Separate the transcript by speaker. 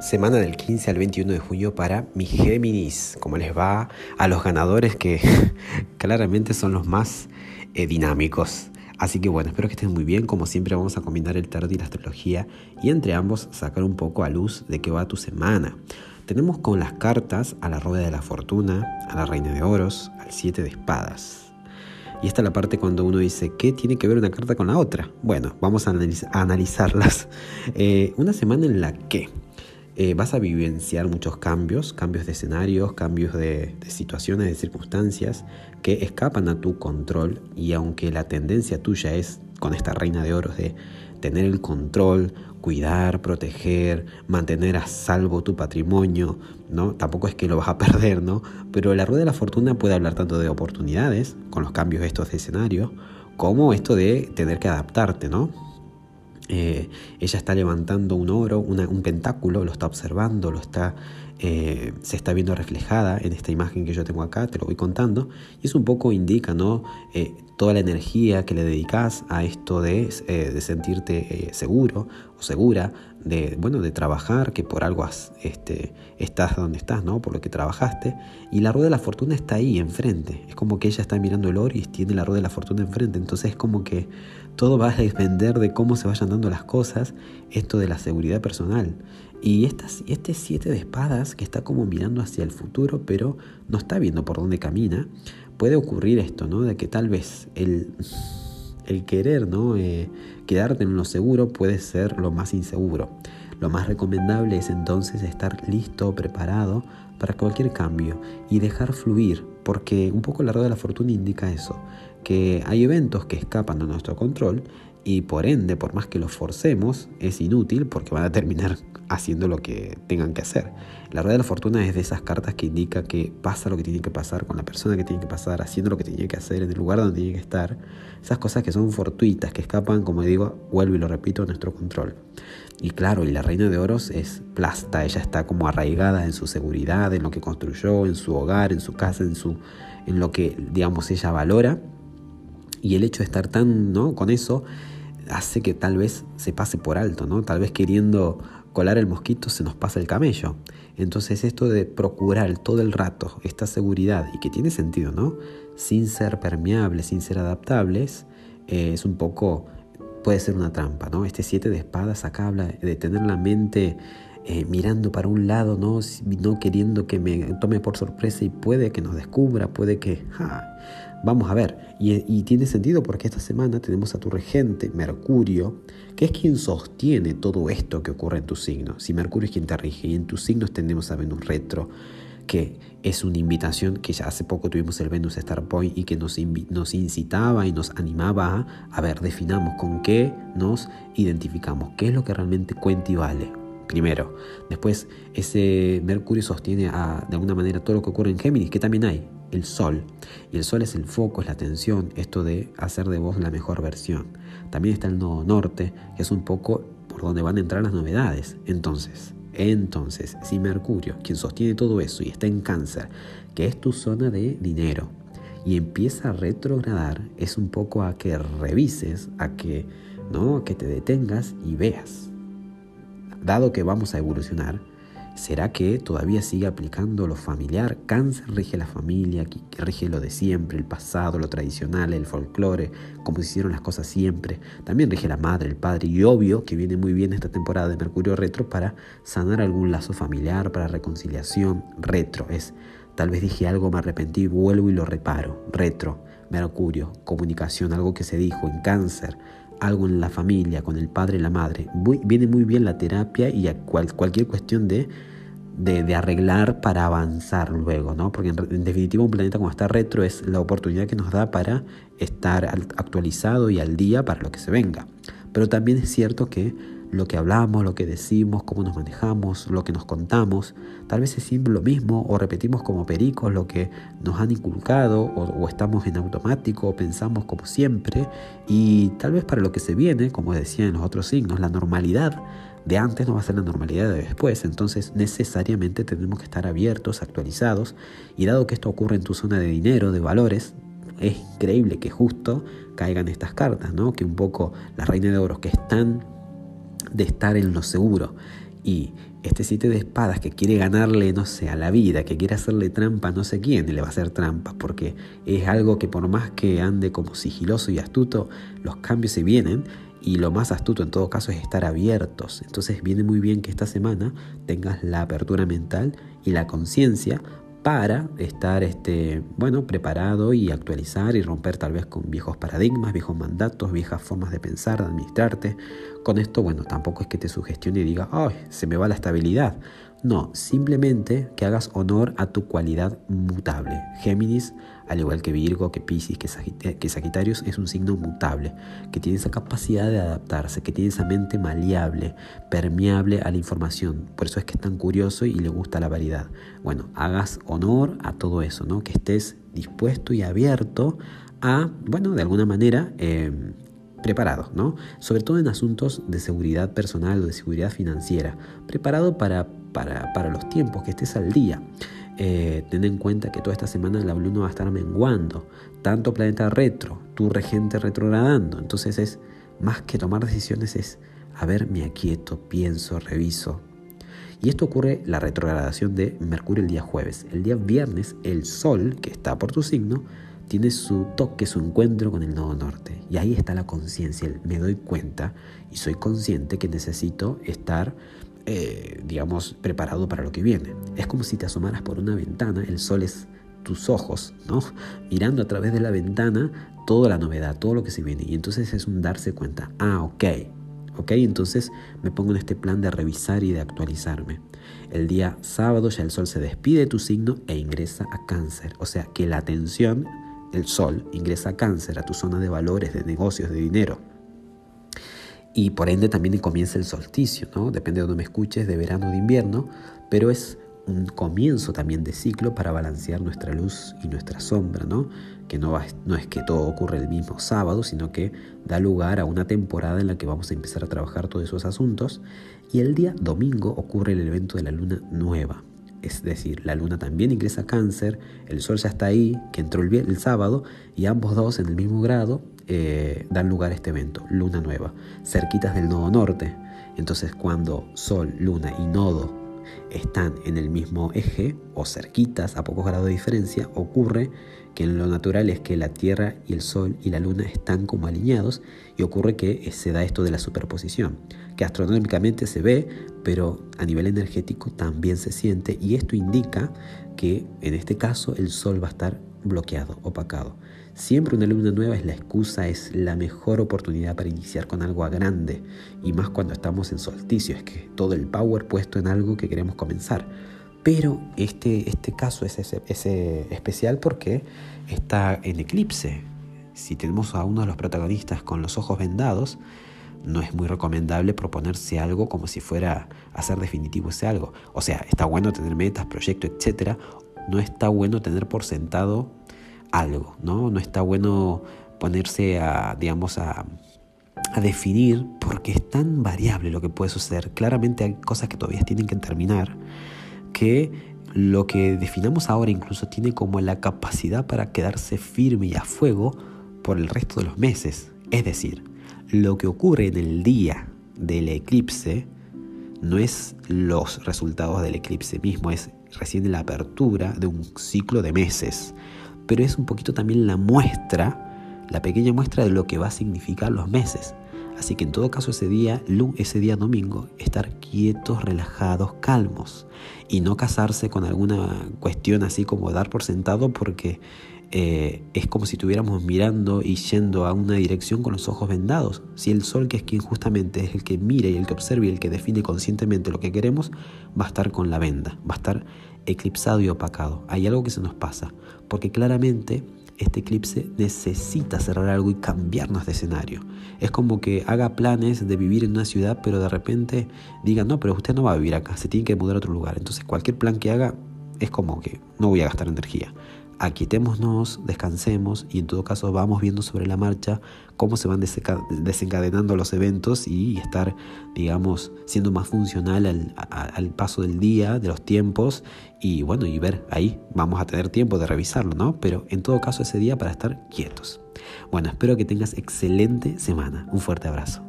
Speaker 1: semana del 15 al 21 de junio para mi Géminis. ¿Cómo les va a los ganadores que claramente son los más eh, dinámicos? Así que bueno, espero que estén muy bien. Como siempre vamos a combinar el tarot y la astrología y entre ambos sacar un poco a luz de qué va tu semana. Tenemos con las cartas a la rueda de la fortuna, a la reina de oros, al siete de espadas. Y esta es la parte cuando uno dice, ¿qué tiene que ver una carta con la otra? Bueno, vamos a, analizarlas. Eh, una semana en la que eh, vas a vivenciar muchos cambios, cambios de escenarios, cambios de, situaciones, de circunstancias que escapan a tu control y aunque la tendencia tuya es con esta reina de oros de tener el control, cuidar, proteger, mantener a salvo tu patrimonio, ¿no? Tampoco es que lo vas a perder, ¿no? Pero la rueda de la fortuna puede hablar tanto de oportunidades, con los cambios estos de escenario, como esto de tener que adaptarte, ¿no? Eh, ella está levantando un oro, un pentáculo, lo está observando, lo está, eh, se está viendo reflejada en esta imagen que yo tengo acá, te lo voy contando, y eso un poco indica ¿no? Eh, toda la energía que le dedicas a esto de, de sentirte seguro o segura, de, bueno, de trabajar, que por algo este, estás donde estás, ¿no? por lo que trabajaste, y la rueda de la fortuna está ahí enfrente, es como que ella está mirando el oro y tiene la rueda de la fortuna enfrente, entonces es como que todo va a depender de cómo se vayan dando las cosas, esto de la seguridad personal. Y estas, este siete de espadas que está como mirando hacia el futuro, pero no está viendo por dónde camina, puede ocurrir esto, ¿no? De que tal vez el, el querer, ¿no? Eh, quedarte en lo seguro puede ser lo más inseguro. Lo más recomendable es entonces estar listo, preparado para cualquier cambio y dejar fluir, porque un poco la rueda de la fortuna indica eso, que hay eventos que escapan de nuestro control y por ende, por más que los forcemos, es inútil porque van a terminar haciendo lo que tengan que hacer. La rueda de la fortuna es de esas cartas que indica que pasa lo que tiene que pasar con la persona que tiene que pasar, haciendo lo que tiene que hacer, en el lugar donde tiene que estar. Esas cosas que son fortuitas, que escapan, como digo, vuelvo y lo repito, a nuestro control. Y claro, y la reina de oros es plasta, ella está como arraigada en su seguridad, en lo que construyó, en su hogar, en su casa, en, su, en lo que, digamos, ella valora. Y el hecho de estar tan, ¿no? Con eso hace que tal vez se pase por alto, ¿no? Tal vez queriendo colar el mosquito se nos pasa el camello. Entonces esto de procurar todo el rato esta seguridad y que tiene sentido, ¿no? Sin ser permeables, sin ser adaptables, eh, es un poco puede ser una trampa, ¿no? Este siete de espadas acá habla de tener la mente eh, mirando para un lado, ¿no? no queriendo que me tome por sorpresa y puede que nos descubra, puede que... vamos a ver, y, tiene sentido porque esta semana tenemos a tu regente, Mercurio, que es quien sostiene todo esto que ocurre en tu signo. Si Mercurio es quien te rige y en tus signos tenemos a Venus retro, que es una invitación que ya hace poco tuvimos el Venus Star Point y que nos, nos incitaba y nos animaba a, a ver, definamos con qué nos identificamos, qué es lo que realmente cuenta y vale. Primero, después ese Mercurio sostiene de alguna manera todo lo que ocurre en Géminis, que también hay, el Sol. Y el Sol es el foco, es la atención, esto de hacer de vos la mejor versión. También está el Nodo Norte, que es un poco por donde van a entrar las novedades. Entonces, entonces, si Mercurio, quien sostiene todo eso y está en cáncer, que es tu zona de dinero, y empieza a retrogradar, es un poco a que revises, a que, ¿no? que te detengas y veas. Dado que vamos a evolucionar, ¿Será que todavía sigue aplicando lo familiar? Cáncer rige la familia, que rige lo de siempre, el pasado, lo tradicional, el folclore, como se hicieron las cosas siempre. También rige la madre, el padre y obvio que viene muy bien esta temporada de Mercurio retro para sanar algún lazo familiar, para reconciliación. Retro es, tal vez dije algo, me arrepentí, vuelvo y lo reparo. Retro, Mercurio, comunicación, algo que se dijo en cáncer algo en la familia, con el padre y la madre. viene muy bien la terapia y cualquier cuestión de, arreglar para avanzar luego, ¿no? Porque en, en, definitiva un planeta como está retro es la oportunidad que nos da para estar actualizado y al día para lo que se venga. Pero también es cierto que lo que hablamos, lo que decimos, cómo nos manejamos, lo que nos contamos. Tal vez es siempre lo mismo o repetimos como pericos lo que nos han inculcado o, estamos en automático o pensamos como siempre y tal vez para lo que se viene, como decía en los otros signos, la normalidad de antes no va a ser la normalidad de después, entonces necesariamente tenemos que estar abiertos, actualizados y dado que esto ocurre en tu zona de dinero, de valores, es increíble que justo caigan estas cartas, ¿no? Que un poco la reina de oros que están de estar en lo seguro Y este siete de espadas que quiere ganarle, no sé, a la vida, que quiere hacerle trampa no sé quién, le va a hacer trampa, porque es algo que por más que ande como sigiloso y astuto, los cambios se vienen. Y lo más astuto en todo caso es estar abiertos. Entonces viene muy bien que esta semana tengas la apertura mental y la conciencia para estar este, bueno, preparado y actualizar y romper tal vez con viejos paradigmas, viejos mandatos, viejas formas de pensar, de administrarte. Con esto, bueno, tampoco es que te sugestione y diga, ay, se me va la estabilidad. No, simplemente que hagas honor a tu cualidad mutable. Géminis, al igual que Virgo, que Pisces, que, Sagitarios, es un signo mutable, que tiene esa capacidad de adaptarse, que tiene esa mente maleable, permeable a la información. Por eso es que es tan curioso y le gusta la variedad. Bueno, hagas honor a todo eso, ¿no? Que estés dispuesto y abierto a, bueno, de alguna manera, eh, preparado, ¿no? Sobre todo en asuntos de seguridad personal o de seguridad financiera. Preparado para para, los tiempos, que estés al día. Eh, ten en cuenta que toda esta semana la luna va a estar menguando, tanto planeta retro, tu regente retrogradando. Entonces es más que tomar decisiones, es a ver, me aquieto, pienso, reviso. Y esto ocurre la retrogradación de Mercurio el día jueves. El día viernes, el Sol, que está por tu signo, tiene su toque, su encuentro con el nodo norte. Y ahí está la conciencia. Me doy cuenta y soy consciente que necesito estar eh, digamos, preparado para lo que viene. Es como si te asomaras por una ventana, el sol es tus ojos, ¿no? Mirando a través de la ventana toda la novedad, todo lo que se viene. Y entonces es un darse cuenta, ah, ok, ok, entonces me pongo en este plan de revisar y de actualizarme. El día sábado ya el sol se despide de tu signo e ingresa a cáncer. O sea que la atención, el sol, ingresa a cáncer, a tu zona de valores, de negocios, de dinero y por ende también comienza el solsticio, ¿no? Depende de donde me escuches, de verano o de invierno, pero es un comienzo también de ciclo para balancear nuestra luz y nuestra sombra, ¿no? Que no, es que todo ocurre el mismo sábado, sino que da lugar a una temporada en la que vamos a empezar a trabajar todos esos asuntos. Y el día domingo ocurre el evento de la luna nueva. Es decir, la luna también ingresa a cáncer, el sol ya está ahí, que entró el sábado, y ambos dos en el mismo grado eh, dan lugar a este evento, luna nueva, cerquitas del nodo norte. Entonces cuando Sol, Luna y Nodo están en el mismo eje o cerquitas a pocos grados de diferencia, ocurre que en lo natural es que la Tierra y el Sol y la Luna están como alineados y ocurre que se da esto de la superposición, que astronómicamente se ve, pero a nivel energético también se siente y esto indica que en este caso el Sol va a estar bloqueado, opacado. Siempre una luna nueva es la excusa, es la mejor oportunidad para iniciar con algo grande y más cuando estamos en solsticio, es que todo el power puesto en algo que queremos. Pero este, este caso es, especial porque está en eclipse. Si tenemos a uno de los protagonistas con los ojos vendados, no es muy recomendable proponerse algo como si fuera a definitivo ese algo. O sea, está bueno tener metas, proyectos, etc. No está bueno tener por sentado algo, ¿no? No está bueno ponerse a, digamos, a, a definir porque es tan variable lo que puede suceder. Claramente hay cosas que todavía tienen que terminar, que lo que definamos ahora incluso tiene como la capacidad para quedarse firme y a fuego por el resto de los meses. Es decir, lo que ocurre en el día del eclipse no es los resultados del eclipse mismo, es recién la apertura de un ciclo de meses pero es un poquito también la muestra, la pequeña muestra de lo que va a significar los meses. Así que en todo caso ese día, ese día domingo, estar quietos, relajados, calmos y no casarse con alguna cuestión así como dar por sentado porque eh, es como si estuviéramos mirando y yendo a una dirección con los ojos vendados. Si el sol, que es quien justamente es el que mira y el que observa y el que define conscientemente lo que queremos, va a estar con la venda, va a estar eclipsado y opacado. Hay algo que se nos pasa, porque claramente este eclipse necesita cerrar algo y cambiarnos de escenario. Es como que haga planes de vivir en una ciudad, pero de repente diga, no, pero usted no va a vivir acá, se tiene que mudar a otro lugar. Entonces cualquier plan que haga es como que no voy a gastar energía aquietémonos, descansemos y en todo caso vamos viendo sobre la marcha cómo se van desencadenando los eventos y estar, digamos, siendo más funcional al, paso del día, de los tiempos y bueno, y ver ahí, vamos a tener tiempo de revisarlo, ¿no? Pero en todo caso ese día para estar quietos. Bueno, espero que tengas excelente semana. Un fuerte abrazo.